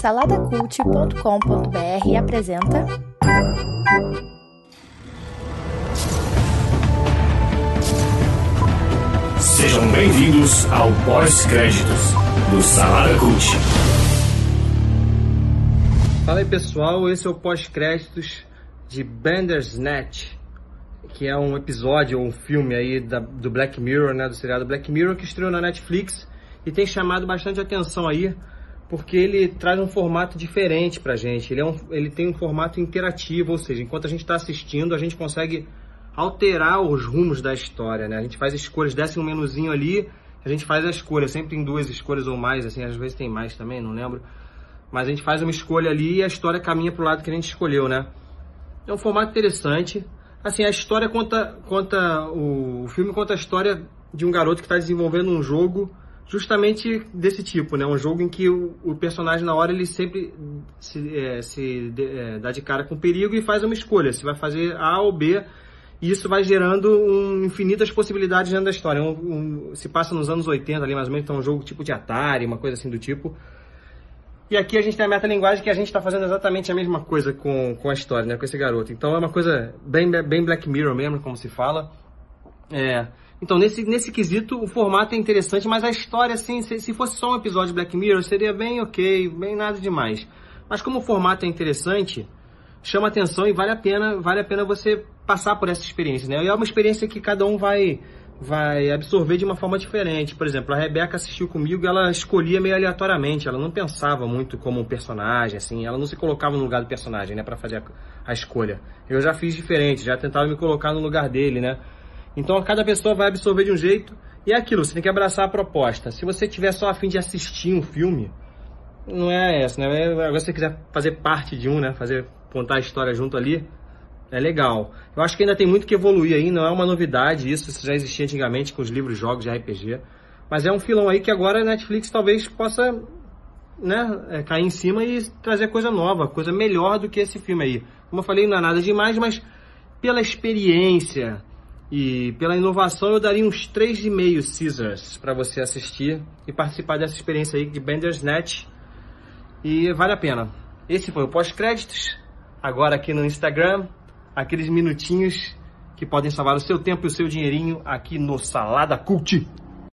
Saladacult.com.br apresenta. Sejam bem-vindos ao pós-créditos do Salada Cult. Fala aí pessoal, esse é o pós-créditos de Bandersnatch, que é um episódio ou um filme aí da, do Black Mirror, né, do seriado Black Mirror, que estreou na Netflix e tem chamado bastante atenção aí, porque ele traz um formato diferente pra gente. Ele, é um, ele tem um formato interativo, ou seja, enquanto a gente está assistindo, a gente consegue alterar os rumos da história, né? A gente faz escolhas, desce um menuzinho ali, a gente faz a escolha, sempre tem duas escolhas ou mais, assim, às vezes tem mais também, não lembro. Mas a gente faz uma escolha ali e a história caminha pro lado que a gente escolheu, né? É um formato interessante. Assim, a história conta, conta o, o filme conta a história de um garoto que está desenvolvendo um jogo justamente desse tipo, né? Um jogo em que o, o personagem na hora ele sempre se, é, se de, é, dá de cara com perigo e faz uma escolha, se vai fazer A ou B e isso vai gerando um, infinitas possibilidades dentro da história. Um, um, se passa nos anos 80 ali, mais ou menos, então é um jogo tipo de Atari, uma coisa assim do tipo. E aqui a gente tem a metalinguagem que a gente está fazendo exatamente a mesma coisa com, com a história, né? Com esse garoto. Então é uma coisa bem, bem Black Mirror mesmo, como se fala. É, então, nesse, nesse quesito, o formato é interessante, mas a história, assim, se, se fosse só um episódio de Black Mirror, seria bem ok, bem nada demais. Mas como o formato é interessante, chama atenção e vale a pena, vale a pena você passar por essa experiência, né? E é uma experiência que cada um vai vai absorver de uma forma diferente. Por exemplo, a Rebeca assistiu comigo, ela escolhia meio aleatoriamente, ela não pensava muito como um personagem, assim, ela não se colocava no lugar do personagem, né, para fazer a, a, escolha. Eu já fiz diferente, já tentava me colocar no lugar dele, né? Então, cada pessoa vai absorver de um jeito e é aquilo, você tem que abraçar a proposta. Se você tiver só a fim de assistir um filme, não é essa, né? Agora se você quiser fazer parte de um, né, fazer contar a história junto ali, é legal. Eu acho que ainda tem muito que evoluir aí, não é uma novidade isso, isso já existia antigamente com os livros jogos de RPG. Mas é um filão aí que agora a Netflix talvez possa né, é, cair em cima e trazer coisa nova, coisa melhor do que esse filme aí. Como eu falei, não é nada demais, mas pela experiência e pela inovação eu daria uns 3,5 Caesars para você assistir e participar dessa experiência aí de Bandersnatch. E vale a pena. Esse foi o pós-créditos agora aqui no Instagram, aqueles minutinhos que podem salvar o seu tempo e o seu dinheirinho aqui no Salada Cult.